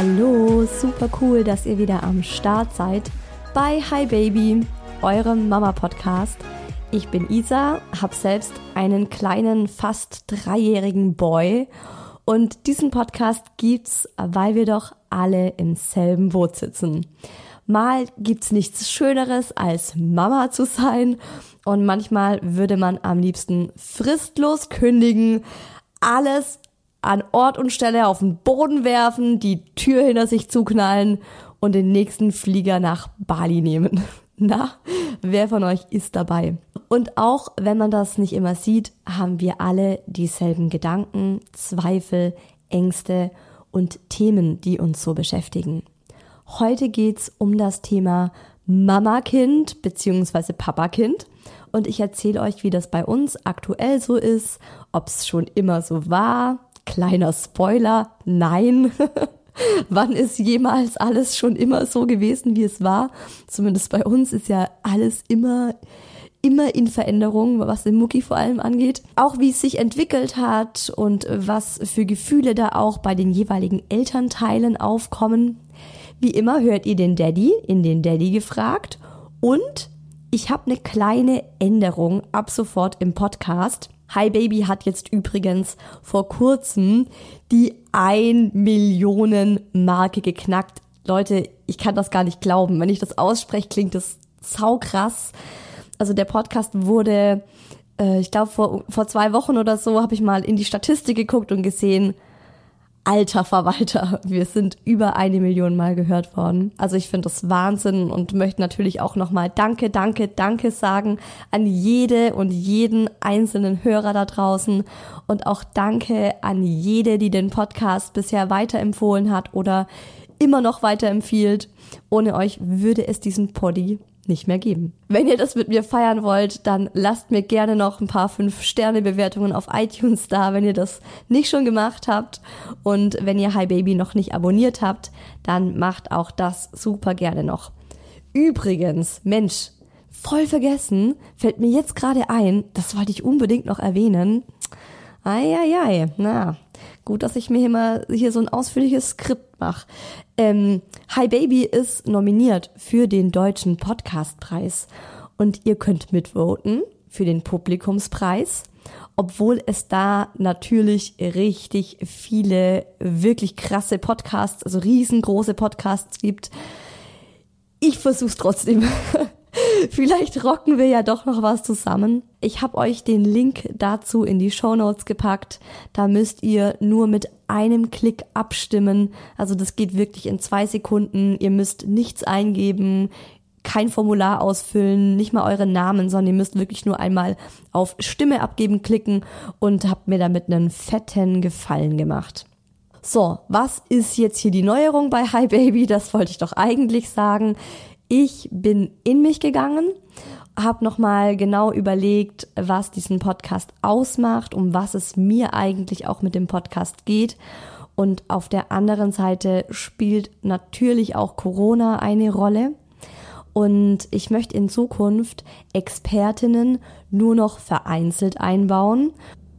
Hallo, super cool, dass ihr wieder am Start seid bei Hi Baby, eurem Mama-Podcast. Ich bin Isa, habe selbst einen kleinen, fast dreijährigen Boy und diesen Podcast gibt's, weil wir doch alle im selben Boot sitzen. Mal gibt's nichts Schöneres als Mama zu sein und manchmal würde man am liebsten fristlos kündigen, alles an Ort und Stelle auf den Boden werfen, die Tür hinter sich zuknallen und den nächsten Flieger nach Bali nehmen. Na, wer von euch ist dabei? Und auch wenn man das nicht immer sieht, haben wir alle dieselben Gedanken, Zweifel, Ängste und Themen, die uns so beschäftigen. Heute geht's um das Thema Mama-Kind bzw. Papa-Kind und ich erzähle euch, wie das bei uns aktuell so ist, ob es schon immer so war, Kleiner Spoiler, nein. Wann ist jemals alles schon immer so gewesen, wie es war? Zumindest bei uns ist ja alles immer immer in Veränderung, was den Mucki vor allem angeht. Auch wie es sich entwickelt hat und was für Gefühle da auch bei den jeweiligen Elternteilen aufkommen. Wie immer hört ihr den Daddy in den Daddy gefragt und ich habe eine kleine Änderung ab sofort im Podcast. Hi Baby hat jetzt übrigens vor kurzem die 1 Millionen Marke geknackt. Leute, ich kann das gar nicht glauben. Wenn ich das ausspreche, klingt das saukrass. Also der Podcast wurde, äh, ich glaube vor, vor zwei Wochen oder so, habe ich mal in die Statistik geguckt und gesehen, alter Verwalter, wir sind über eine Million Mal gehört worden. Also ich finde das Wahnsinn und möchte natürlich auch nochmal Danke, Danke, Danke sagen an jede und jeden einzelnen Hörer da draußen und auch Danke an jede, die den Podcast bisher weiterempfohlen hat oder immer noch weiterempfiehlt. Ohne euch würde es diesen Poddy nicht mehr geben. Wenn ihr das mit mir feiern wollt, dann lasst mir gerne noch ein paar 5-Sterne-Bewertungen auf iTunes da, wenn ihr das nicht schon gemacht habt. Und wenn ihr Hi Baby noch nicht abonniert habt, dann macht auch das super gerne noch. Übrigens, Mensch, voll vergessen, fällt mir jetzt gerade ein, das wollte ich unbedingt noch erwähnen. Eieiei, na, gut, dass ich mir hier mal hier so ein ausführliches Skript mache. Ähm, Hi Baby ist nominiert für den Deutschen Podcastpreis und ihr könnt mitvoten für den Publikumspreis, obwohl es da natürlich richtig viele wirklich krasse Podcasts, also riesengroße Podcasts gibt. Ich versuch's trotzdem. Vielleicht rocken wir ja doch noch was zusammen. Ich habe euch den Link dazu in die Show Notes gepackt. Da müsst ihr nur mit einem Klick abstimmen. Also das geht wirklich in zwei Sekunden. Ihr müsst nichts eingeben kein Formular ausfüllen, nicht mal euren Namen, sondern ihr müsst wirklich nur einmal auf Stimme abgeben klicken und habt mir damit einen fetten Gefallen gemacht. So, was ist jetzt hier die Neuerung bei Hi Baby? Das wollte ich doch eigentlich sagen. Ich bin in mich gegangen, habe nochmal genau überlegt, was diesen Podcast ausmacht, um was es mir eigentlich auch mit dem Podcast geht. Und auf der anderen Seite spielt natürlich auch Corona eine Rolle. Und ich möchte in Zukunft Expertinnen nur noch vereinzelt einbauen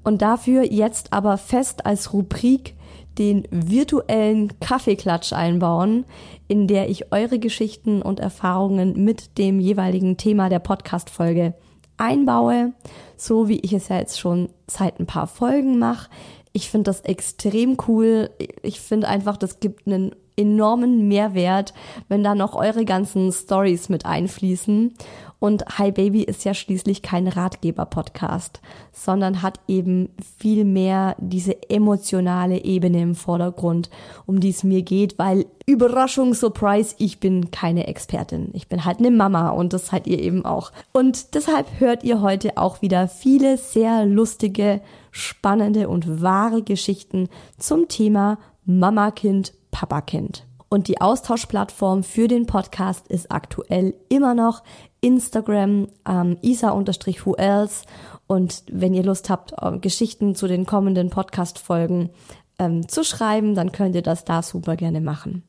und dafür jetzt aber fest als Rubrik den virtuellen Kaffeeklatsch einbauen, in der ich eure Geschichten und Erfahrungen mit dem jeweiligen Thema der Podcast-Folge einbaue, so wie ich es ja jetzt schon seit ein paar Folgen mache. Ich finde das extrem cool. Ich finde einfach, das gibt einen enormen Mehrwert, wenn da noch eure ganzen Stories mit einfließen. Und Hi Baby ist ja schließlich kein Ratgeber-Podcast, sondern hat eben viel mehr diese emotionale Ebene im Vordergrund, um die es mir geht, weil Überraschung, Surprise, ich bin keine Expertin. Ich bin halt eine Mama und das seid ihr eben auch. Und deshalb hört ihr heute auch wieder viele sehr lustige, spannende und wahre Geschichten zum Thema Mama-Kind Papa kennt. Und die Austauschplattform für den Podcast ist aktuell immer noch Instagram, ähm, isa-who else. Und wenn ihr Lust habt, äh, Geschichten zu den kommenden Podcast-Folgen ähm, zu schreiben, dann könnt ihr das da super gerne machen.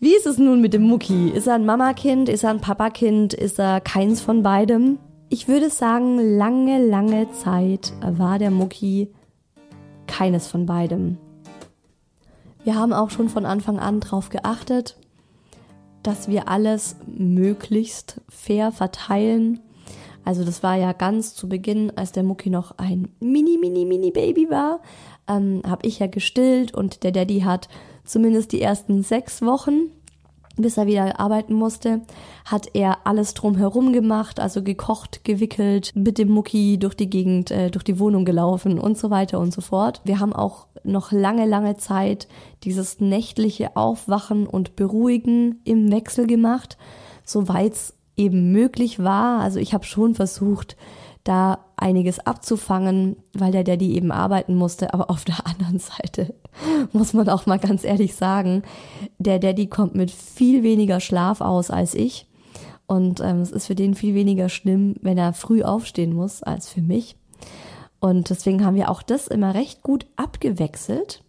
Wie ist es nun mit dem Mucki? Ist er ein Mamakind? Ist er ein Papakind? Ist er keins von beidem? Ich würde sagen, lange, lange Zeit war der Mucki keines von beidem. Wir haben auch schon von Anfang an darauf geachtet, dass wir alles möglichst fair verteilen. Also das war ja ganz zu Beginn, als der Mucki noch ein mini, mini, mini Baby war, ähm, habe ich ja gestillt und der Daddy hat zumindest die ersten sechs Wochen bis er wieder arbeiten musste, hat er alles drumherum gemacht, also gekocht, gewickelt, mit dem Mucki durch die Gegend, äh, durch die Wohnung gelaufen und so weiter und so fort. Wir haben auch noch lange, lange Zeit dieses nächtliche Aufwachen und Beruhigen im Wechsel gemacht, soweit es eben möglich war. Also ich habe schon versucht, da einiges abzufangen, weil der Daddy eben arbeiten musste. Aber auf der anderen Seite muss man auch mal ganz ehrlich sagen, der Daddy kommt mit viel weniger Schlaf aus als ich. Und ähm, es ist für den viel weniger schlimm, wenn er früh aufstehen muss, als für mich. Und deswegen haben wir auch das immer recht gut abgewechselt.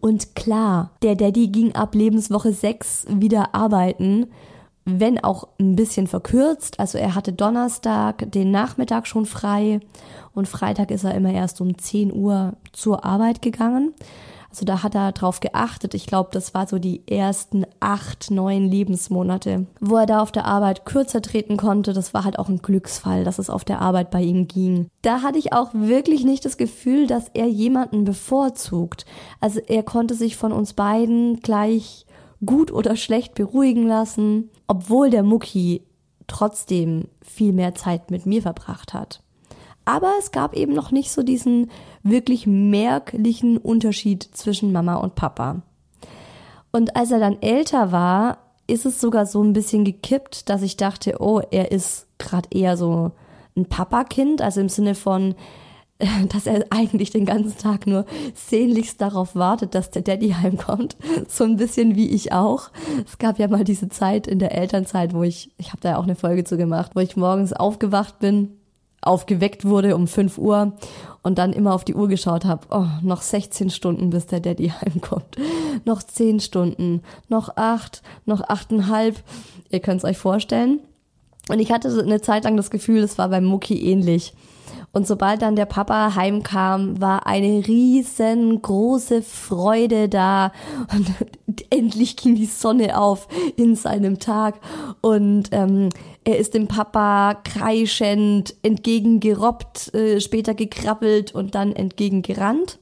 Und klar, der Daddy ging ab Lebenswoche 6 wieder arbeiten wenn auch ein bisschen verkürzt. Also er hatte Donnerstag den Nachmittag schon frei und Freitag ist er immer erst um 10 Uhr zur Arbeit gegangen. Also da hat er drauf geachtet. Ich glaube, das war so die ersten acht, neun Lebensmonate, wo er da auf der Arbeit kürzer treten konnte. Das war halt auch ein Glücksfall, dass es auf der Arbeit bei ihm ging. Da hatte ich auch wirklich nicht das Gefühl, dass er jemanden bevorzugt. Also er konnte sich von uns beiden gleich gut oder schlecht beruhigen lassen, obwohl der Mucki trotzdem viel mehr Zeit mit mir verbracht hat. Aber es gab eben noch nicht so diesen wirklich merklichen Unterschied zwischen Mama und Papa. Und als er dann älter war, ist es sogar so ein bisschen gekippt, dass ich dachte, oh, er ist gerade eher so ein Papakind, also im Sinne von, dass er eigentlich den ganzen Tag nur sehnlichst darauf wartet, dass der Daddy heimkommt. So ein bisschen wie ich auch. Es gab ja mal diese Zeit in der Elternzeit, wo ich, ich habe da ja auch eine Folge zu gemacht, wo ich morgens aufgewacht bin, aufgeweckt wurde um 5 Uhr und dann immer auf die Uhr geschaut habe, oh, noch 16 Stunden, bis der Daddy heimkommt. Noch 10 Stunden, noch 8, noch 8,5. Ihr könnt es euch vorstellen. Und ich hatte eine Zeit lang das Gefühl, es war beim Mucki ähnlich. Und sobald dann der Papa heimkam, war eine riesengroße Freude da. Und endlich ging die Sonne auf in seinem Tag. Und ähm, er ist dem Papa kreischend entgegengerobbt, äh, später gekrabbelt und dann entgegengerannt.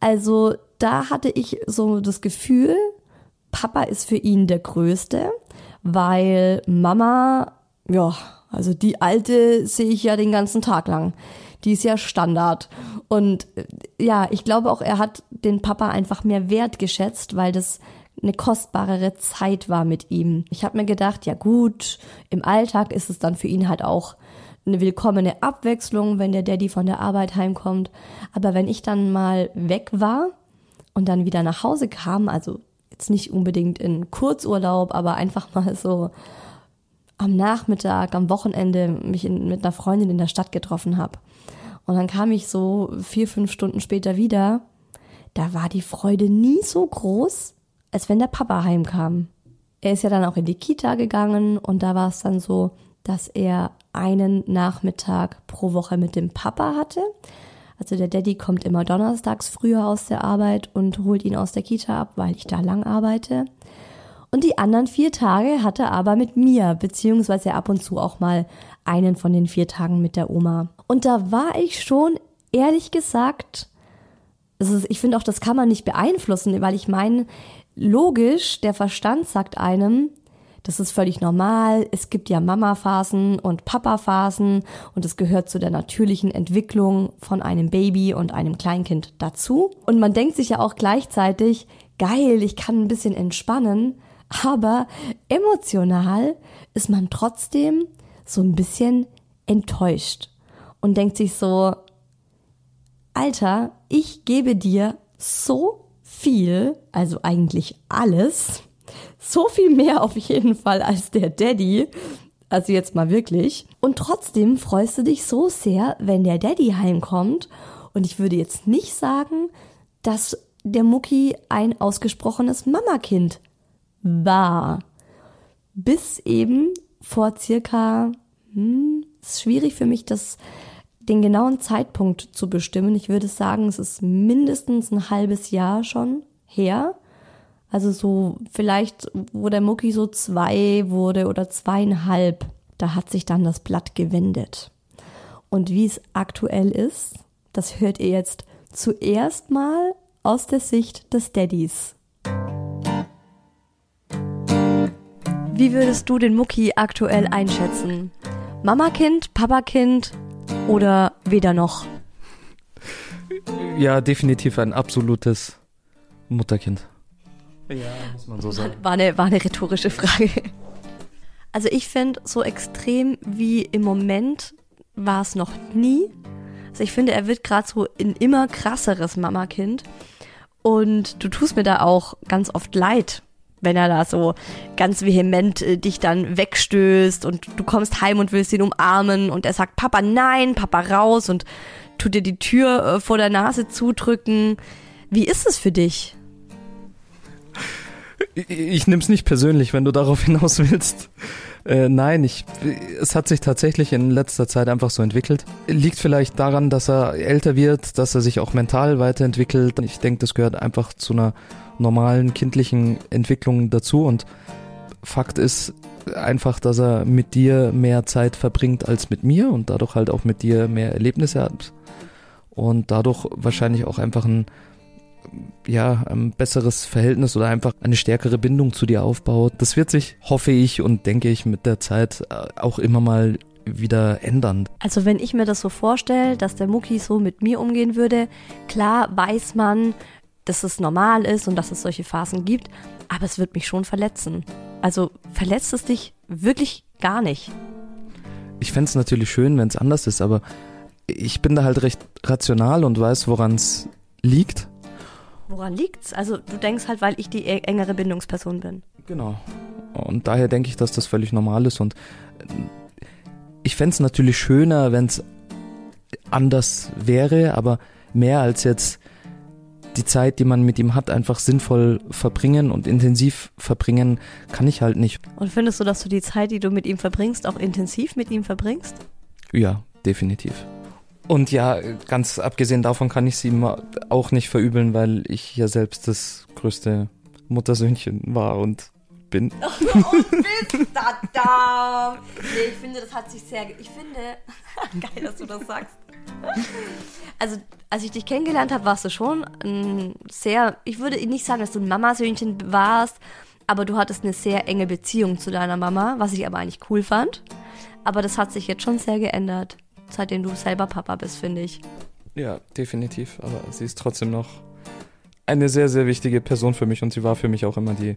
Also da hatte ich so das Gefühl, Papa ist für ihn der Größte, weil Mama, ja, also die alte sehe ich ja den ganzen Tag lang. Die ist ja Standard. Und äh, ja, ich glaube auch, er hat den Papa einfach mehr wertgeschätzt, weil das eine kostbarere Zeit war mit ihm. Ich habe mir gedacht, ja gut, im Alltag ist es dann für ihn halt auch eine willkommene Abwechslung, wenn der Daddy von der Arbeit heimkommt. Aber wenn ich dann mal weg war und dann wieder nach Hause kam, also jetzt nicht unbedingt in Kurzurlaub, aber einfach mal so am Nachmittag, am Wochenende mich in, mit einer Freundin in der Stadt getroffen habe. Und dann kam ich so vier, fünf Stunden später wieder. Da war die Freude nie so groß, als wenn der Papa heimkam. Er ist ja dann auch in die Kita gegangen und da war es dann so, dass er einen Nachmittag pro Woche mit dem Papa hatte. Also der Daddy kommt immer donnerstags früher aus der Arbeit und holt ihn aus der Kita ab, weil ich da lang arbeite. Und die anderen vier Tage hat er aber mit mir, beziehungsweise ab und zu auch mal einen von den vier Tagen mit der Oma. Und da war ich schon, ehrlich gesagt, ist, ich finde auch, das kann man nicht beeinflussen, weil ich meine, logisch, der Verstand sagt einem, das ist völlig normal. Es gibt ja Mama-Phasen und Papa-Phasen und es gehört zu der natürlichen Entwicklung von einem Baby und einem Kleinkind dazu. Und man denkt sich ja auch gleichzeitig, geil, ich kann ein bisschen entspannen, aber emotional ist man trotzdem so ein bisschen enttäuscht und denkt sich so, Alter, ich gebe dir so viel, also eigentlich alles, so viel mehr auf jeden Fall als der Daddy. Also jetzt mal wirklich. Und trotzdem freust du dich so sehr, wenn der Daddy heimkommt. Und ich würde jetzt nicht sagen, dass der Mucki ein ausgesprochenes Mamakind war. Bis eben vor circa, hm, ist schwierig für mich, das, den genauen Zeitpunkt zu bestimmen. Ich würde sagen, es ist mindestens ein halbes Jahr schon her. Also so vielleicht, wo der Mucki so zwei wurde oder zweieinhalb, da hat sich dann das Blatt gewendet. Und wie es aktuell ist, das hört ihr jetzt zuerst mal aus der Sicht des Daddys. Wie würdest du den Mucki aktuell einschätzen? Mama-Kind, Papa-Kind oder weder noch? Ja, definitiv ein absolutes Mutterkind. Ja, muss man so sagen. War eine, war eine rhetorische Frage. Also ich finde, so extrem wie im Moment war es noch nie. Also ich finde, er wird gerade so ein immer krasseres Mamakind. Und du tust mir da auch ganz oft leid, wenn er da so ganz vehement äh, dich dann wegstößt und du kommst heim und willst ihn umarmen und er sagt, Papa, nein, Papa raus und tut dir die Tür äh, vor der Nase zudrücken. Wie ist es für dich? Ich, ich es nicht persönlich, wenn du darauf hinaus willst. Äh, nein, ich, es hat sich tatsächlich in letzter Zeit einfach so entwickelt. Liegt vielleicht daran, dass er älter wird, dass er sich auch mental weiterentwickelt. Ich denke, das gehört einfach zu einer normalen kindlichen Entwicklung dazu und Fakt ist einfach, dass er mit dir mehr Zeit verbringt als mit mir und dadurch halt auch mit dir mehr Erlebnisse hat und dadurch wahrscheinlich auch einfach ein ja, ein besseres Verhältnis oder einfach eine stärkere Bindung zu dir aufbaut. Das wird sich, hoffe ich und denke ich, mit der Zeit äh, auch immer mal wieder ändern. Also wenn ich mir das so vorstelle, dass der Mucki so mit mir umgehen würde, klar weiß man, dass es normal ist und dass es solche Phasen gibt, aber es wird mich schon verletzen. Also verletzt es dich wirklich gar nicht. Ich fände es natürlich schön, wenn es anders ist, aber ich bin da halt recht rational und weiß, woran es liegt. Woran liegt's? Also du denkst halt, weil ich die e-, engere Bindungsperson bin. Genau. Und daher denke ich, dass das völlig normal ist. Und äh, ich fände es natürlich schöner, wenn es anders wäre, aber mehr als jetzt die Zeit, die man mit ihm hat, einfach sinnvoll verbringen und intensiv verbringen, kann ich halt nicht. Und findest du, dass du die Zeit, die du mit ihm verbringst, auch intensiv mit ihm verbringst? Ja, definitiv. Und ja, ganz abgesehen davon kann ich sie ihm auch nicht verübeln, weil ich ja selbst das größte Muttersöhnchen war und bin. Oh, bist da, da. Nee, ich finde, das hat sich sehr. Ich finde. Geil, dass du das sagst. Also, als ich dich kennengelernt habe, warst du schon ein sehr, ich würde nicht sagen, dass du ein Mamasöhnchen warst, aber du hattest eine sehr enge Beziehung zu deiner Mama, was ich aber eigentlich cool fand. Aber das hat sich jetzt schon sehr geändert, seitdem du selber Papa bist, finde ich. Ja, definitiv. Aber sie ist trotzdem noch eine sehr, sehr wichtige Person für mich und sie war für mich auch immer die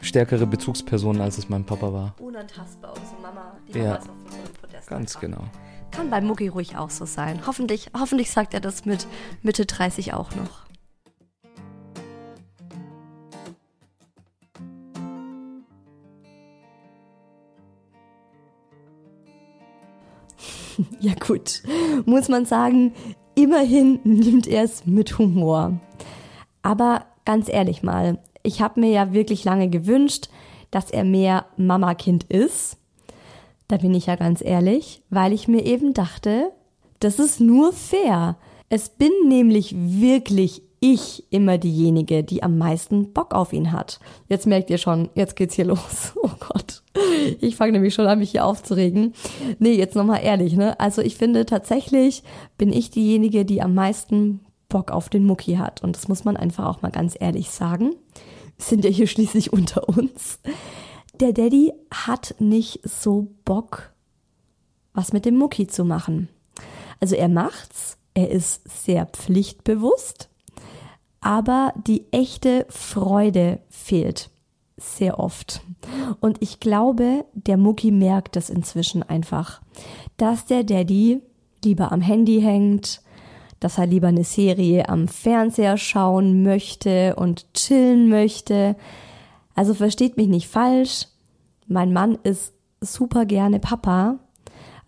stärkere Bezugsperson, als es mein Papa war. Unantastbar, unsere Mama, die Ja. damals auf unserem Podest Ganz war. genau. Kann bei Mucki ruhig auch so sein. Hoffentlich, hoffentlich sagt er das mit Mitte 30 auch noch. Ja gut, muss man sagen, immerhin nimmt er es mit Humor. Aber ganz ehrlich mal, ich habe mir ja wirklich lange gewünscht, dass er mehr Mama-Kind ist. Da bin ich ja ganz ehrlich, weil ich mir eben dachte, das ist nur fair. Es bin nämlich wirklich ich immer diejenige, die am meisten Bock auf ihn hat. Jetzt merkt ihr schon, jetzt geht's hier los. Oh Gott. Ich fange nämlich schon an, mich hier aufzuregen. Nee, jetzt nochmal ehrlich, ne? Also ich finde tatsächlich bin ich diejenige, die am meisten Bock auf den Mucki hat. Und das muss man einfach auch mal ganz ehrlich sagen. Sind ja hier schließlich unter uns. Der Daddy hat nicht so Bock, was mit dem Mucki zu machen. Also er macht's, er ist sehr pflichtbewusst, aber die echte Freude fehlt sehr oft. Und ich glaube, der Mucki merkt das inzwischen einfach, dass der Daddy lieber am Handy hängt, dass er lieber eine Serie am Fernseher schauen möchte und chillen möchte. Also versteht mich nicht falsch, mein Mann ist super gerne Papa.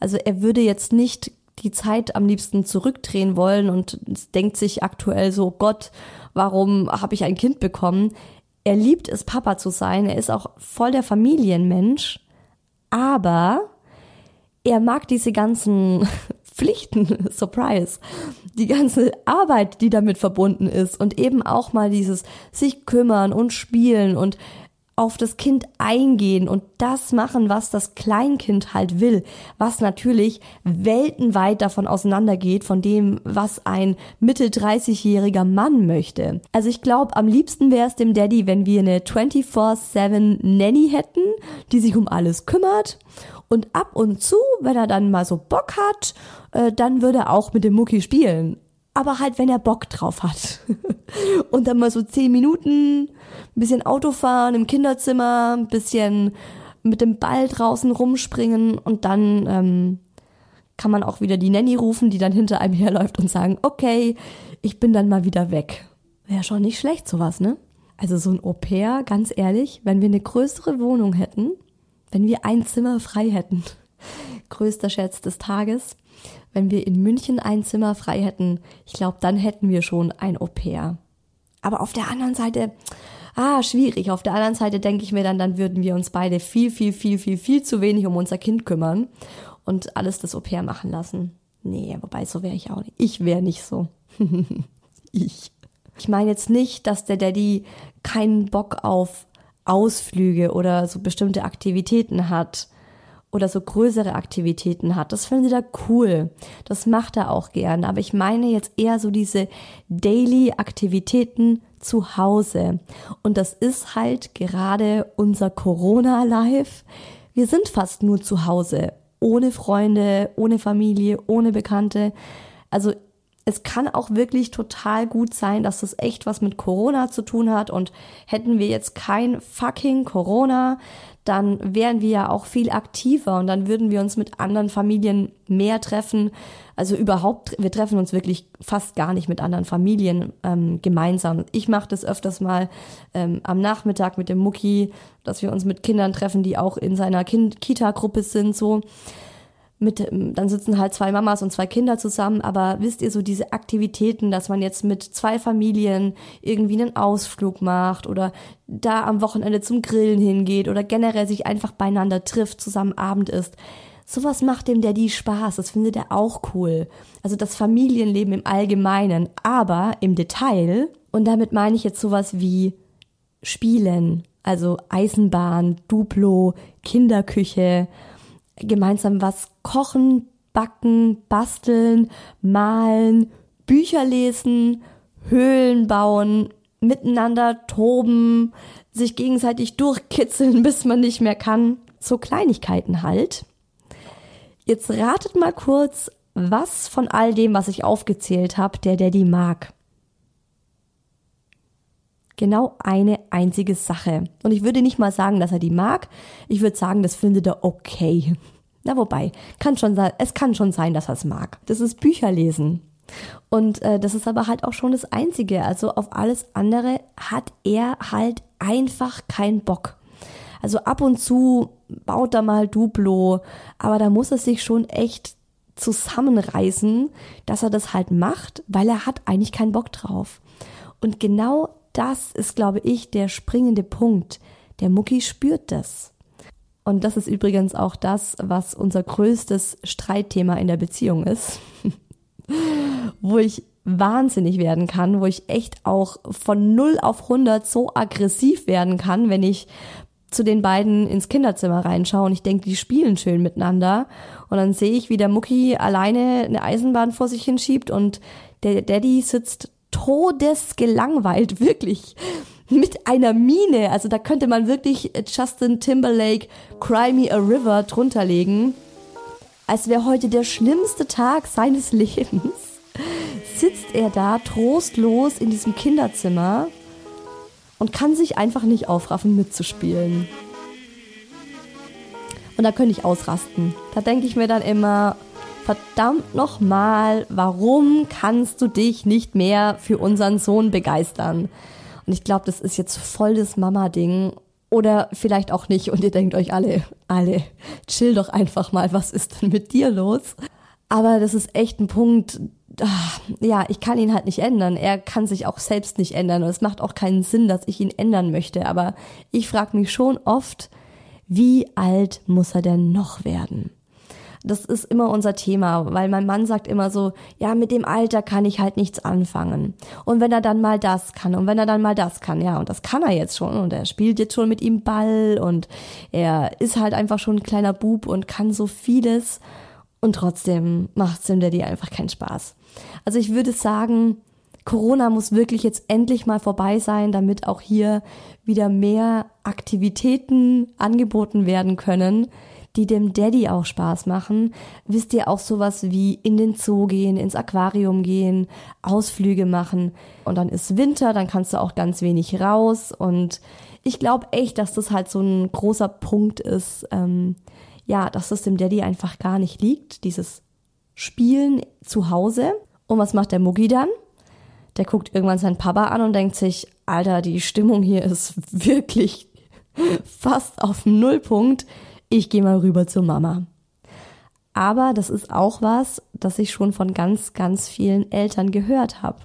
Also er würde jetzt nicht die Zeit am liebsten zurückdrehen wollen und denkt sich aktuell so, Gott, warum habe ich ein Kind bekommen? Er liebt es, Papa zu sein. Er ist auch voll der Familienmensch. Aber er mag diese ganzen Pflichten, Surprise, die ganze Arbeit, die damit verbunden ist und eben auch mal dieses sich kümmern und spielen und auf das Kind eingehen und das machen, was das Kleinkind halt will, was natürlich weltenweit davon auseinandergeht von dem, was ein Mitte 30-jähriger Mann möchte. Also ich glaube, am liebsten wäre es dem Daddy, wenn wir eine 24/7 Nanny hätten, die sich um alles kümmert und ab und zu, wenn er dann mal so Bock hat, äh, dann würde er auch mit dem Mucki spielen. Aber halt, wenn er Bock drauf hat. und dann mal so zehn Minuten, ein bisschen Auto fahren im Kinderzimmer, ein bisschen mit dem Ball draußen rumspringen und dann ähm, kann man auch wieder die Nanny rufen, die dann hinter einem herläuft und sagen, okay, ich bin dann mal wieder weg. Wäre schon nicht schlecht sowas, ne? Also so ein Au pair, ganz ehrlich, wenn wir eine größere Wohnung hätten, wenn wir ein Zimmer frei hätten, größter Schätz des Tages, wenn wir in München ein Zimmer frei hätten, ich glaube, dann hätten wir schon ein Au pair. Aber auf der anderen Seite, ah, schwierig. Auf der anderen Seite denke ich mir dann, dann würden wir uns beide viel, viel, viel, viel, viel zu wenig um unser Kind kümmern und alles das Au pair machen lassen. Nee, wobei so wäre ich auch nicht. Ich wäre nicht so. ich. Ich meine jetzt nicht, dass der Daddy keinen Bock auf Ausflüge oder so bestimmte Aktivitäten hat oder so größere Aktivitäten hat. Das findet er cool. Das macht er auch gern. Aber ich meine jetzt eher so diese Daily-Aktivitäten zu Hause. Und das ist halt gerade unser Corona-Life. Wir sind fast nur zu Hause. Ohne Freunde, ohne Familie, ohne Bekannte. Also es kann auch wirklich total gut sein, dass das echt was mit Corona zu tun hat und hätten wir jetzt kein fucking Corona, dann wären wir ja auch viel aktiver und dann würden wir uns mit anderen Familien mehr treffen. Also überhaupt, wir treffen uns wirklich fast gar nicht mit anderen Familien ähm, gemeinsam. Ich mache das öfters mal ähm, am Nachmittag mit dem Mucki, dass wir uns mit Kindern treffen, die auch in seiner kind Kita-Gruppe sind, so mit, dann sitzen halt zwei Mamas und zwei Kinder zusammen, aber wisst ihr so diese Aktivitäten, dass man jetzt mit zwei Familien irgendwie einen Ausflug macht oder da am Wochenende zum Grillen hingeht oder generell sich einfach beieinander trifft, zusammen Abend isst. Sowas macht dem Daddy Spaß, das findet er auch cool. Also das Familienleben im Allgemeinen, aber im Detail. Und damit meine ich jetzt sowas wie Spielen, also Eisenbahn, Duplo, Kinderküche, gemeinsam was kochen, backen, basteln, malen, Bücher lesen, Höhlen bauen, miteinander toben, sich gegenseitig durchkitzeln, bis man nicht mehr kann. So Kleinigkeiten halt. Jetzt ratet mal kurz, was von all dem, was ich aufgezählt habe, der Daddy mag. Genau eine einzige Sache. Und ich würde nicht mal sagen, dass er die mag. Ich würde sagen, das findet er okay. Na wobei, kann schon sein, es kann schon sein, dass er es mag. Das ist Bücher lesen. Und äh, das ist aber halt auch schon das Einzige. Also auf alles andere hat er halt einfach keinen Bock. Also ab und zu baut er mal Duplo, aber da muss er sich schon echt zusammenreißen, dass er das halt macht, weil er hat eigentlich keinen Bock drauf. Und genau das ist, glaube ich, der springende Punkt. Der Mucki spürt das. Und das ist übrigens auch das, was unser größtes Streitthema in der Beziehung ist. wo ich wahnsinnig werden kann, wo ich echt auch von 0 auf 100 so aggressiv werden kann, wenn ich zu den beiden ins Kinderzimmer reinschaue und ich denke, die spielen schön miteinander. Und dann sehe ich, wie der Mucki alleine eine Eisenbahn vor sich hinschiebt und der Daddy sitzt todesgelangweilt, wirklich mit einer Mine. Also da könnte man wirklich Justin Timberlake Cry Me a River drunter legen. Als wäre heute der schlimmste Tag seines Lebens, sitzt er da trostlos in diesem Kinderzimmer und kann sich einfach nicht aufraffen mitzuspielen. Und da könnte ich ausrasten. Da denke ich mir dann immer, verdammt nochmal, warum kannst du dich nicht mehr für unseren Sohn begeistern? Und ich glaube, das ist jetzt voll das Mama-Ding. Oder vielleicht auch nicht. Und ihr denkt euch alle, alle, chill doch einfach mal, was ist denn mit dir los? Aber das ist echt ein Punkt, ah, ja, ich kann ihn halt nicht ändern. Er kann sich auch selbst nicht ändern. Und es macht auch keinen Sinn, dass ich ihn ändern möchte. Aber ich frage mich schon oft, wie alt muss er denn noch werden? Das ist immer unser Thema, weil mein Mann sagt immer so, ja, mit dem Alter kann ich halt nichts anfangen. Und wenn er dann mal das kann und wenn er dann mal das kann, ja, und das kann er jetzt schon und er spielt jetzt schon mit ihm Ball und er ist halt einfach schon ein kleiner Bub und kann so vieles und trotzdem macht Sim Daddy einfach keinen Spaß. Also ich würde sagen, Corona muss wirklich jetzt endlich mal vorbei sein, damit auch hier wieder mehr Aktivitäten angeboten werden können, die dem Daddy auch Spaß machen. Wisst ihr auch sowas wie in den Zoo gehen, ins Aquarium gehen, Ausflüge machen. Und dann ist Winter, dann kannst du auch ganz wenig raus. Und ich glaube echt, dass das halt so ein großer Punkt ist, ähm, ja, dass das dem Daddy einfach gar nicht liegt, dieses Spielen zu Hause. Und was macht der Muggi dann? Der guckt irgendwann seinen Papa an und denkt sich, Alter, die Stimmung hier ist wirklich fast auf Nullpunkt ich gehe mal rüber zur Mama. Aber das ist auch was, das ich schon von ganz, ganz vielen Eltern gehört habe.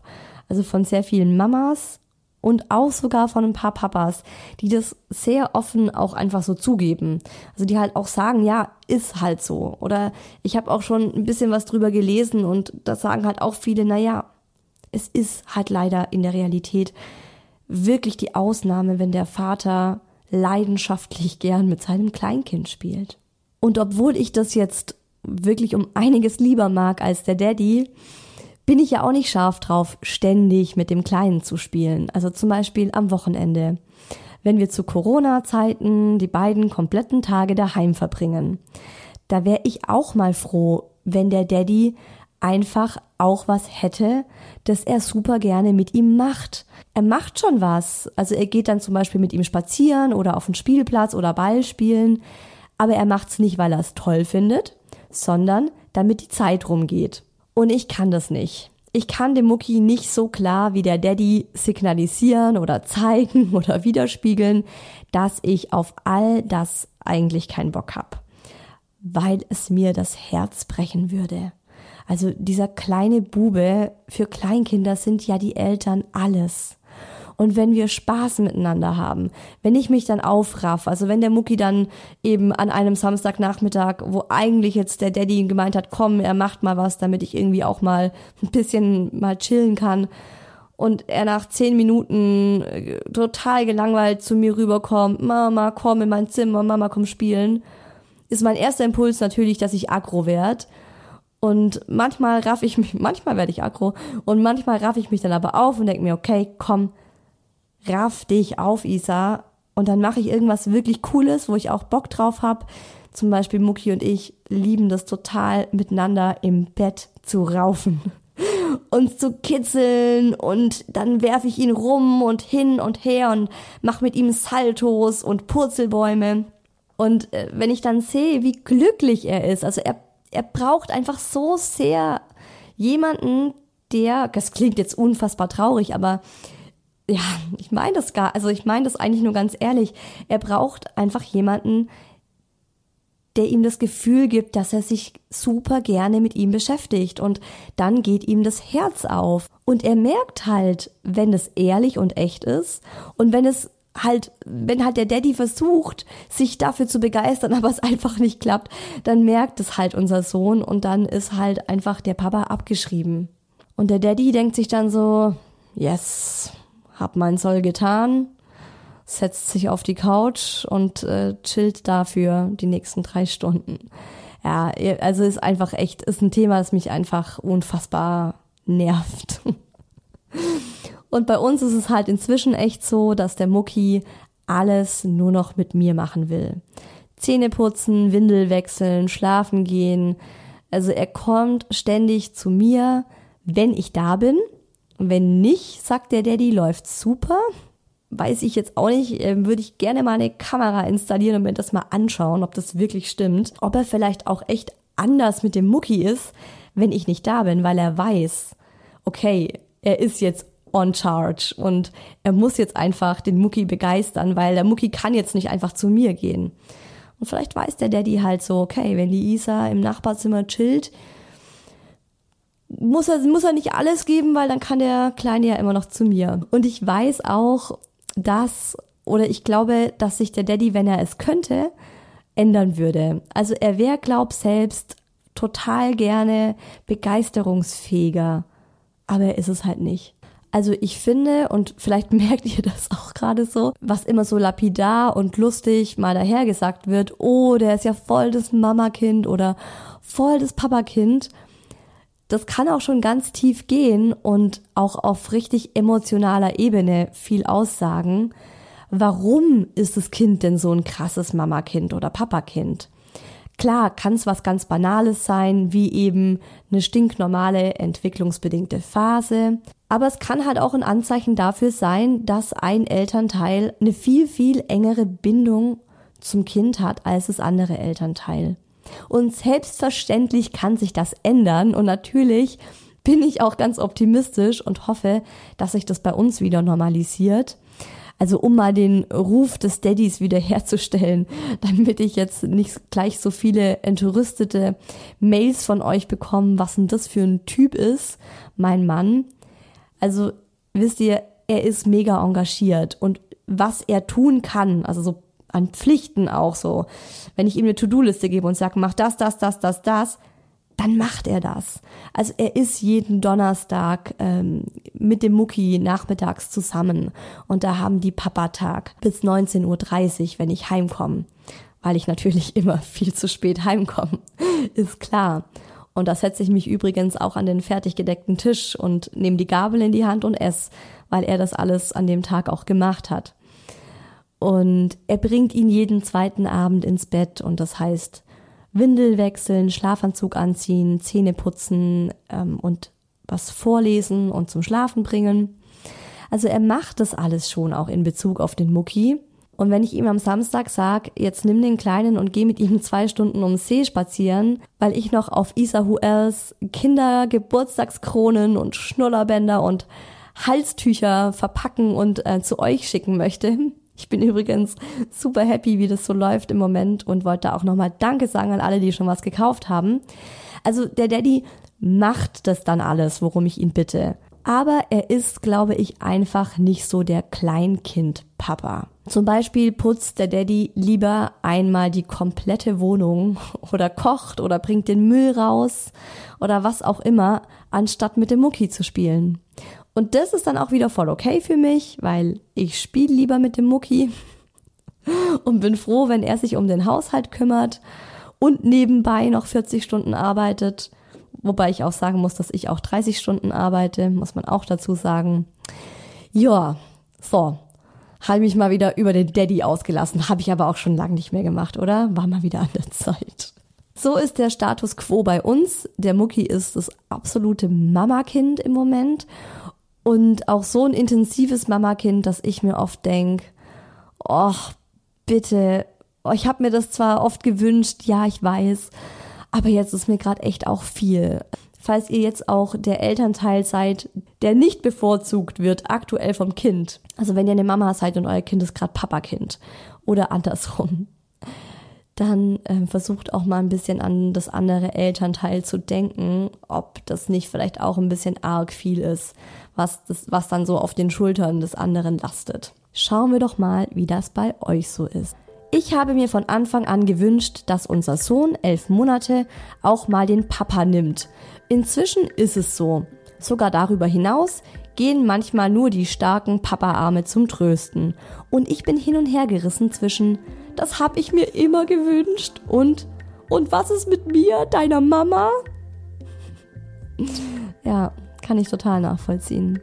Also von sehr vielen Mamas und auch sogar von ein paar Papas, die das sehr offen auch einfach so zugeben. Also die halt auch sagen, ja, ist halt so. Oder ich habe auch schon ein bisschen was drüber gelesen und das sagen halt auch viele, na ja, es ist halt leider in der Realität wirklich die Ausnahme, wenn der Vater leidenschaftlich gern mit seinem Kleinkind spielt. Und obwohl ich das jetzt wirklich um einiges lieber mag als der Daddy, bin ich ja auch nicht scharf drauf, ständig mit dem Kleinen zu spielen. Also zum Beispiel am Wochenende. Wenn wir zu Corona-Zeiten die beiden kompletten Tage daheim verbringen. Da wäre ich auch mal froh, wenn der Daddy einfach auch was hätte, das er super gerne mit ihm macht. Er macht schon was. Also er geht dann zum Beispiel mit ihm spazieren oder auf den Spielplatz oder Ball spielen. Aber er macht's nicht, weil er es toll findet, sondern damit die Zeit rumgeht. Und ich kann das nicht. Ich kann dem Mucki nicht so klar wie der Daddy signalisieren oder zeigen oder widerspiegeln, dass ich auf all das eigentlich keinen Bock hab. Weil es mir das Herz brechen würde. Also dieser kleine Bube, für Kleinkinder sind ja die Eltern alles. Und wenn wir Spaß miteinander haben, wenn ich mich dann aufraff, also wenn der Mucki dann eben an einem Samstagnachmittag, wo eigentlich jetzt der Daddy gemeint hat, komm, er macht mal was, damit ich irgendwie auch mal ein bisschen mal chillen kann, und er nach zehn Minuten äh, total gelangweilt zu mir rüberkommt, Mama, komm in mein Zimmer, Mama, komm spielen, ist mein erster Impuls natürlich, dass ich aggro werd Und manchmal raff ich mich, manchmal werde ich aggro und manchmal raff ich mich dann aber auf und denke mir, okay, komm, raff dich auf, Isa. Und dann mache ich irgendwas wirklich Cooles, wo ich auch Bock drauf habe. Zum Beispiel Mucki und ich lieben das total, miteinander im Bett zu raufen. Uns zu kitzeln und dann werfe ich ihn rum und hin und her und mache mit ihm Saltos und Purzelbäume. Und äh, wenn ich dann sehe, wie glücklich er ist, also er, er braucht einfach so sehr jemanden, der, das klingt jetzt unfassbar traurig, aber ja, ich meine das gar, also ich meine das eigentlich nur ganz ehrlich. Er braucht einfach jemanden, der ihm das Gefühl gibt, dass er sich super gerne mit ihm beschäftigt und dann geht ihm das Herz auf und er merkt halt, wenn es ehrlich und echt ist und wenn es halt, wenn halt der Daddy versucht, sich dafür zu begeistern, aber es einfach nicht klappt, dann merkt es halt unser Sohn und dann ist halt einfach der Papa abgeschrieben. Und der Daddy denkt sich dann so, yes, hab mein Soll getan, setzt sich auf die Couch und äh, chillt dafür die nächsten drei Stunden. Ja, also ist einfach echt, ist ein Thema, das mich einfach unfassbar nervt. Und bei uns ist es halt inzwischen echt so, dass der Mucki alles nur noch mit mir machen will. Zähne putzen, Windel wechseln, schlafen gehen. Also er kommt ständig zu mir, wenn ich da bin. Wenn nicht, sagt der Daddy, läuft super weiß ich jetzt auch nicht, äh, würde ich gerne mal eine Kamera installieren und mir das mal anschauen, ob das wirklich stimmt. Ob er vielleicht auch echt anders mit dem Mucki ist, wenn ich nicht da bin, weil er weiß, okay, er ist jetzt on charge und er muss jetzt einfach den Mucki begeistern, weil der Mucki kann jetzt nicht einfach zu mir gehen. Und vielleicht weiß der Daddy halt so, okay, wenn die Isa im Nachbarzimmer chillt, muss er, muss er nicht alles geben, weil dann kann der Kleine ja immer noch zu mir. Und ich weiß auch, dass, oder ich glaube, dass sich der Daddy, wenn er es könnte, ändern würde. Also er wäre, glaub selbst total gerne begeisterungsfähiger, aber er ist es halt nicht. Also ich finde, und vielleicht merkt ihr das auch gerade so, was immer so lapidar und lustig mal dahergesagt wird, oh, der ist ja voll das Mamakind oder voll das Papakind das kann auch schon ganz tief gehen und auch auf richtig emotionaler Ebene viel aussagen. Warum ist das Kind denn so ein krasses Mama-Kind oder Papa-Kind? Klar, kann es was ganz Banales sein, wie eben eine stinknormale entwicklungsbedingte Phase. Aber es kann halt auch ein Anzeichen dafür sein, dass ein Elternteil eine viel, viel engere Bindung zum Kind hat als das andere Elternteil. Und selbstverständlich kann sich das ändern und natürlich bin ich auch ganz optimistisch und hoffe, dass sich das bei uns wieder normalisiert. Also um mal den Ruf des Daddys wiederherzustellen, damit ich jetzt nicht gleich so viele entrüstete Mails von euch bekomme, was denn das für ein Typ ist, mein Mann. Also wisst ihr, er ist mega engagiert und was er tun kann, also so an Pflichten auch so. Wenn ich ihm eine To-Do-Liste gebe und sage, mach das, das, das, das, das, dann macht er das. Also er ist jeden Donnerstag ähm, mit dem Mucki nachmittags zusammen und da haben die Papatag bis 19.30 Uhr, wenn ich heimkomme. Weil ich natürlich immer viel zu spät heimkomme, ist klar. Und da setze ich mich übrigens auch an den fertig gedeckten Tisch und nehme die Gabel in die Hand und esse, weil er das alles an dem Tag auch gemacht hat. Und er bringt ihn jeden zweiten Abend ins Bett und das heißt Windel wechseln, Schlafanzug anziehen, Zähne putzen ähm, und was vorlesen und zum Schlafen bringen. Also er macht das alles schon auch in Bezug auf den Mucki. Und wenn ich ihm am Samstag sag, jetzt nimm den Kleinen und geh mit ihm zwei Stunden ums See spazieren, weil ich noch auf Isahu Els Kindergeburtstagskronen und Schnullerbänder und Halstücher verpacken und äh, zu euch schicken möchte, ich bin übrigens super happy, wie das so läuft im Moment und wollte auch nochmal Danke sagen an alle, die schon was gekauft haben. Also der Daddy macht das dann alles, worum ich ihn bitte. Aber er ist, glaube ich, einfach nicht so der Kleinkind-Papa. Zum Beispiel putzt der Daddy lieber einmal die komplette Wohnung oder kocht oder bringt den Müll raus oder was auch immer, anstatt mit dem Mucki zu spielen. Und das ist dann auch wieder voll okay für mich, weil ich spiele lieber mit dem Mucki und bin froh, wenn er sich um den Haushalt kümmert und nebenbei noch 40 Stunden arbeitet, Wobei ich auch sagen muss, dass ich auch 30 Stunden arbeite, muss man auch dazu sagen. Ja, so. Habe ich mal wieder über den Daddy ausgelassen. Habe ich aber auch schon lange nicht mehr gemacht, oder? War mal wieder an der Zeit. So ist der Status quo bei uns. Der Mucki ist das absolute Mamakind im Moment. Und auch so ein intensives Mamakind, dass ich mir oft denk, ach, bitte, ich habe mir das zwar oft gewünscht, ja, ich weiß, aber jetzt ist mir gerade echt auch viel. Falls ihr jetzt auch der Elternteil seid, der nicht bevorzugt wird aktuell vom Kind. Also wenn ihr eine Mama seid und euer Kind ist gerade Papakind oder andersrum, dann äh, versucht auch mal ein bisschen an das andere Elternteil zu denken, ob das nicht vielleicht auch ein bisschen arg viel ist, was, das, was dann so auf den Schultern des anderen lastet. Schauen wir doch mal, wie das bei euch so ist. Ich habe mir von Anfang an gewünscht, dass unser Sohn, elf Monate, auch mal den Papa nimmt. Inzwischen ist es so. Sogar darüber hinaus gehen manchmal nur die starken Papa-Arme zum Trösten. Und ich bin hin und her gerissen zwischen, das hab ich mir immer gewünscht und, und was ist mit mir, deiner Mama? ja, kann ich total nachvollziehen.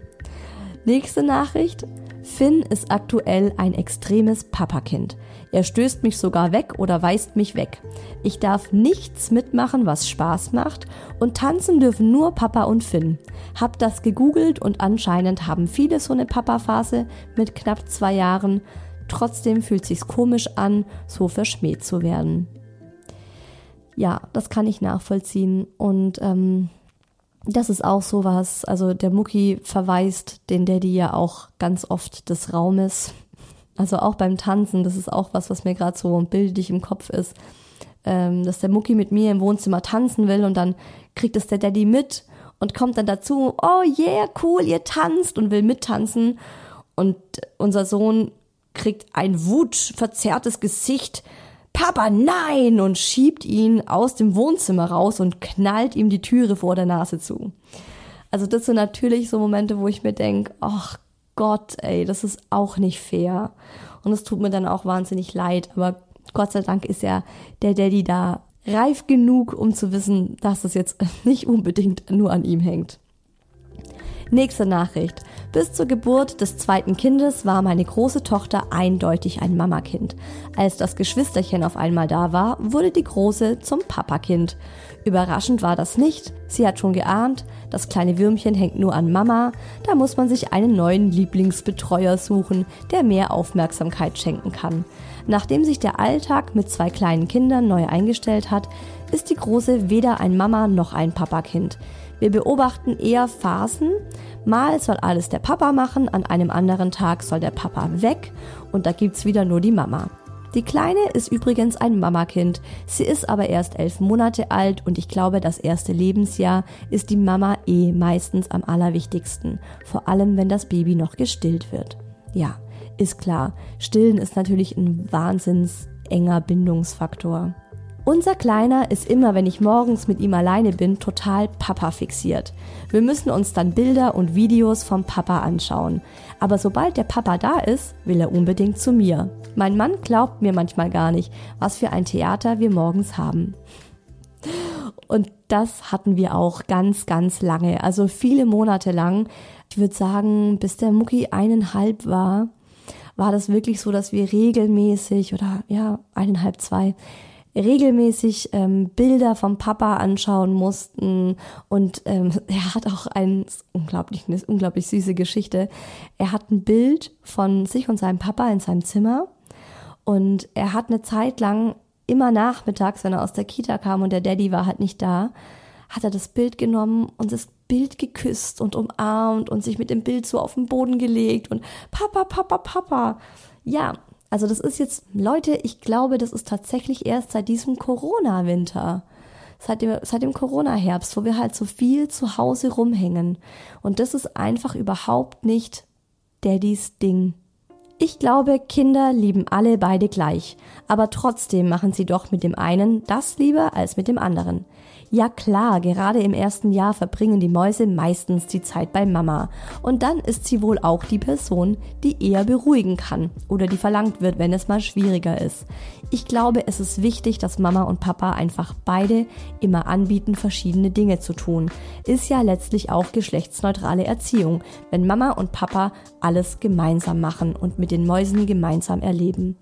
Nächste Nachricht. Finn ist aktuell ein extremes Papakind. Er stößt mich sogar weg oder weist mich weg. Ich darf nichts mitmachen, was Spaß macht und tanzen dürfen nur Papa und Finn. Hab das gegoogelt und anscheinend haben viele so eine Papa-Phase mit knapp zwei Jahren. Trotzdem fühlt sich's komisch an, so verschmäht zu werden. Ja, das kann ich nachvollziehen und ähm, das ist auch sowas. Also der Mucki verweist den Daddy ja auch ganz oft des Raumes. Also auch beim Tanzen, das ist auch was, was mir gerade so bildlich im Kopf ist, ähm, dass der Mucki mit mir im Wohnzimmer tanzen will und dann kriegt es der Daddy mit und kommt dann dazu, oh yeah, cool, ihr tanzt und will mittanzen. Und unser Sohn kriegt ein wutverzerrtes Gesicht, Papa, nein! und schiebt ihn aus dem Wohnzimmer raus und knallt ihm die Türe vor der Nase zu. Also das sind natürlich so Momente, wo ich mir denke, ach Gott, ey, das ist auch nicht fair. Und es tut mir dann auch wahnsinnig leid. Aber Gott sei Dank ist ja der Daddy da reif genug, um zu wissen, dass es jetzt nicht unbedingt nur an ihm hängt. Nächste Nachricht. Bis zur Geburt des zweiten Kindes war meine große Tochter eindeutig ein Mamakind. Als das Geschwisterchen auf einmal da war, wurde die große zum Papakind. Überraschend war das nicht. Sie hat schon geahnt, das kleine Würmchen hängt nur an Mama. Da muss man sich einen neuen Lieblingsbetreuer suchen, der mehr Aufmerksamkeit schenken kann. Nachdem sich der Alltag mit zwei kleinen Kindern neu eingestellt hat, ist die Große weder ein Mama noch ein Papakind. Wir beobachten eher Phasen. Mal soll alles der Papa machen, an einem anderen Tag soll der Papa weg und da gibt's wieder nur die Mama. Die Kleine ist übrigens ein Mamakind. Sie ist aber erst elf Monate alt und ich glaube, das erste Lebensjahr ist die Mama eh meistens am allerwichtigsten. Vor allem, wenn das Baby noch gestillt wird. Ja, ist klar. Stillen ist natürlich ein wahnsinns enger Bindungsfaktor. Unser Kleiner ist immer, wenn ich morgens mit ihm alleine bin, total Papa fixiert. Wir müssen uns dann Bilder und Videos vom Papa anschauen. Aber sobald der Papa da ist, will er unbedingt zu mir. Mein Mann glaubt mir manchmal gar nicht, was für ein Theater wir morgens haben. Und das hatten wir auch ganz, ganz lange, also viele Monate lang. Ich würde sagen, bis der Mucki eineinhalb war, war das wirklich so, dass wir regelmäßig oder ja, eineinhalb, zwei, regelmäßig ähm, Bilder vom Papa anschauen mussten und ähm, er hat auch ein unglaublich, eine unglaublich süße Geschichte. Er hat ein Bild von sich und seinem Papa in seinem Zimmer und er hat eine Zeit lang immer nachmittags, wenn er aus der Kita kam und der Daddy war halt nicht da, hat er das Bild genommen und das Bild geküsst und umarmt und sich mit dem Bild so auf den Boden gelegt und Papa, Papa, Papa. Ja, also das ist jetzt, Leute, ich glaube, das ist tatsächlich erst seit diesem Corona-Winter. Seit dem, seit dem Corona-Herbst, wo wir halt so viel zu Hause rumhängen. Und das ist einfach überhaupt nicht Daddys Ding. Ich glaube, Kinder lieben alle beide gleich, aber trotzdem machen sie doch mit dem einen das lieber als mit dem anderen. Ja klar, gerade im ersten Jahr verbringen die Mäuse meistens die Zeit bei Mama. Und dann ist sie wohl auch die Person, die eher beruhigen kann oder die verlangt wird, wenn es mal schwieriger ist. Ich glaube, es ist wichtig, dass Mama und Papa einfach beide immer anbieten, verschiedene Dinge zu tun. Ist ja letztlich auch geschlechtsneutrale Erziehung, wenn Mama und Papa alles gemeinsam machen und mit den Mäusen gemeinsam erleben.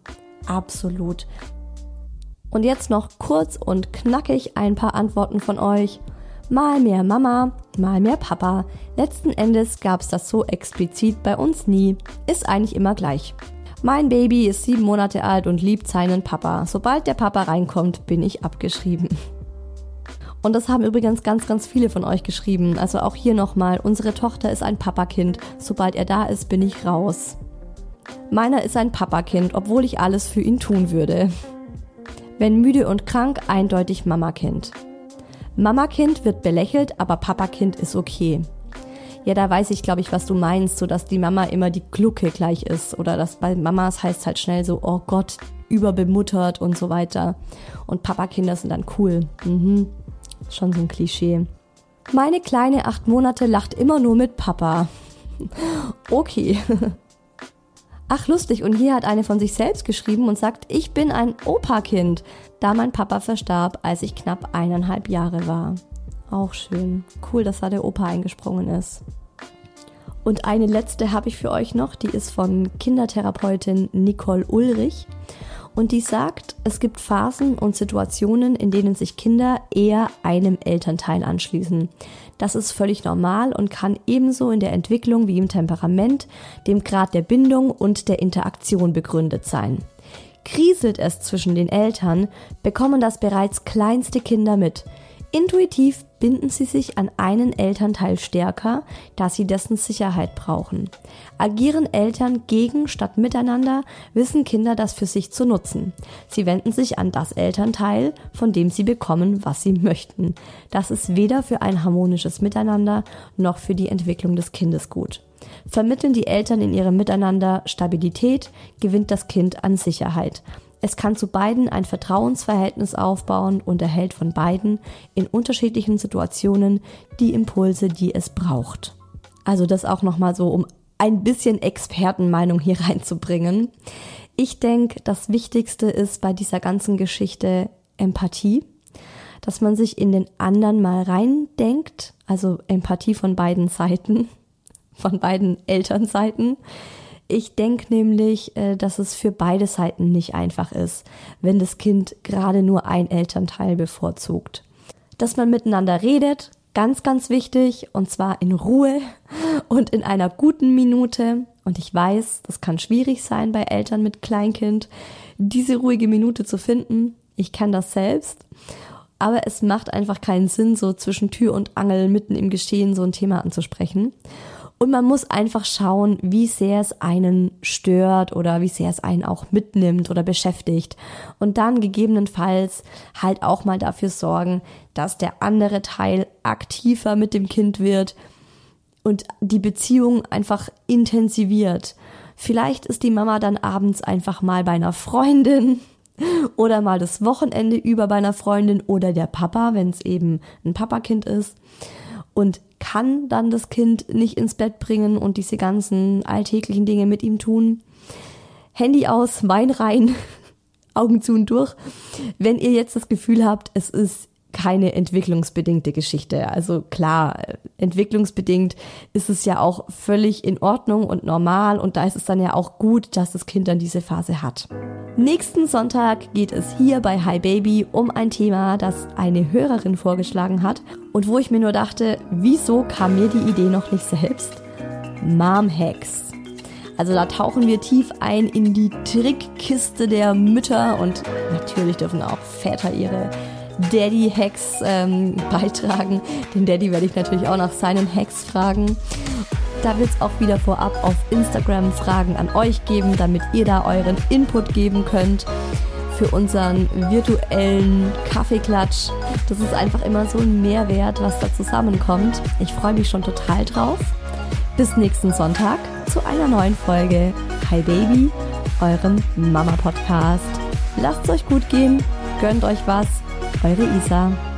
Absolut. Und jetzt noch kurz und knackig ein paar Antworten von euch. Mal mehr Mama, mal mehr Papa. Letzten Endes gab's das so explizit bei uns nie. Ist eigentlich immer gleich. Mein Baby ist sieben Monate alt und liebt seinen Papa. Sobald der Papa reinkommt, bin ich abgeschrieben. Und das haben übrigens ganz, ganz viele von euch geschrieben. Also auch hier nochmal, unsere Tochter ist ein Papakind. Sobald er da ist, bin ich raus. Meiner ist ein Papakind, obwohl ich alles für ihn tun würde. Wenn müde und krank, eindeutig Mamakind. Mamakind wird belächelt, aber Papakind ist okay. Ja, da weiß ich, glaube ich, was du meinst, so dass die Mama immer die Glucke gleich ist oder dass bei Mamas heißt halt schnell so, oh Gott, überbemuttert und so weiter. Und Papakinder sind dann cool. Mhm. Schon so ein Klischee. Meine kleine acht Monate lacht immer nur mit Papa. okay. Ach lustig, und hier hat eine von sich selbst geschrieben und sagt, ich bin ein Opa-Kind, da mein Papa verstarb, als ich knapp eineinhalb Jahre war. Auch schön. Cool, dass da der Opa eingesprungen ist. Und eine letzte habe ich für euch noch, die ist von Kindertherapeutin Nicole Ulrich. Und die sagt, es gibt Phasen und Situationen, in denen sich Kinder eher einem Elternteil anschließen. Das ist völlig normal und kann ebenso in der Entwicklung wie im Temperament, dem Grad der Bindung und der Interaktion begründet sein. Kriselt es zwischen den Eltern, bekommen das bereits kleinste Kinder mit. Intuitiv binden sie sich an einen Elternteil stärker, da sie dessen Sicherheit brauchen. Agieren Eltern gegen statt miteinander, wissen Kinder das für sich zu nutzen. Sie wenden sich an das Elternteil, von dem sie bekommen, was sie möchten. Das ist weder für ein harmonisches Miteinander noch für die Entwicklung des Kindes gut. Vermitteln die Eltern in ihrem Miteinander Stabilität, gewinnt das Kind an Sicherheit. Es kann zu beiden ein Vertrauensverhältnis aufbauen und erhält von beiden in unterschiedlichen Situationen die Impulse, die es braucht. Also das auch nochmal so, um ein bisschen Expertenmeinung hier reinzubringen. Ich denke, das Wichtigste ist bei dieser ganzen Geschichte Empathie, dass man sich in den anderen mal reindenkt, also Empathie von beiden Seiten, von beiden Elternseiten. Ich denke nämlich, äh, dass es für beide Seiten nicht einfach ist, wenn das Kind gerade nur ein Elternteil bevorzugt. Dass man miteinander redet, ganz, ganz wichtig, und zwar in Ruhe und in einer guten Minute. Und ich weiß, das kann schwierig sein bei Eltern mit Kleinkind, diese ruhige Minute zu finden. Ich kann das selbst. Aber es macht einfach keinen Sinn, so zwischen Tür und Angel mitten im Geschehen so ein Thema anzusprechen. Und man muss einfach schauen, wie sehr es einen stört oder wie sehr es einen auch mitnimmt oder beschäftigt. Und dann gegebenenfalls halt auch mal dafür sorgen, dass der andere Teil aktiver mit dem Kind wird und die Beziehung einfach intensiviert. Vielleicht ist die Mama dann abends einfach mal bei einer Freundin oder mal das Wochenende über bei einer Freundin oder der Papa, wenn es eben ein Papakind ist. Und kann dann das Kind nicht ins Bett bringen und diese ganzen alltäglichen Dinge mit ihm tun. Handy aus, Wein rein, Augen zu und durch. Wenn ihr jetzt das Gefühl habt, es ist keine entwicklungsbedingte Geschichte. Also klar, entwicklungsbedingt ist es ja auch völlig in Ordnung und normal und da ist es dann ja auch gut, dass das Kind dann diese Phase hat. Nächsten Sonntag geht es hier bei Hi Baby um ein Thema, das eine Hörerin vorgeschlagen hat und wo ich mir nur dachte, wieso kam mir die Idee noch nicht selbst? Mom Hacks. Also da tauchen wir tief ein in die Trickkiste der Mütter und natürlich dürfen auch Väter ihre Daddy-Hacks ähm, beitragen. Den Daddy werde ich natürlich auch nach seinen Hacks fragen. Da wird es auch wieder vorab auf Instagram Fragen an euch geben, damit ihr da euren Input geben könnt für unseren virtuellen Kaffeeklatsch. Das ist einfach immer so ein Mehrwert, was da zusammenkommt. Ich freue mich schon total drauf. Bis nächsten Sonntag zu einer neuen Folge Hi Baby, eurem Mama Podcast. Lasst es euch gut gehen, gönnt euch was eure Isa.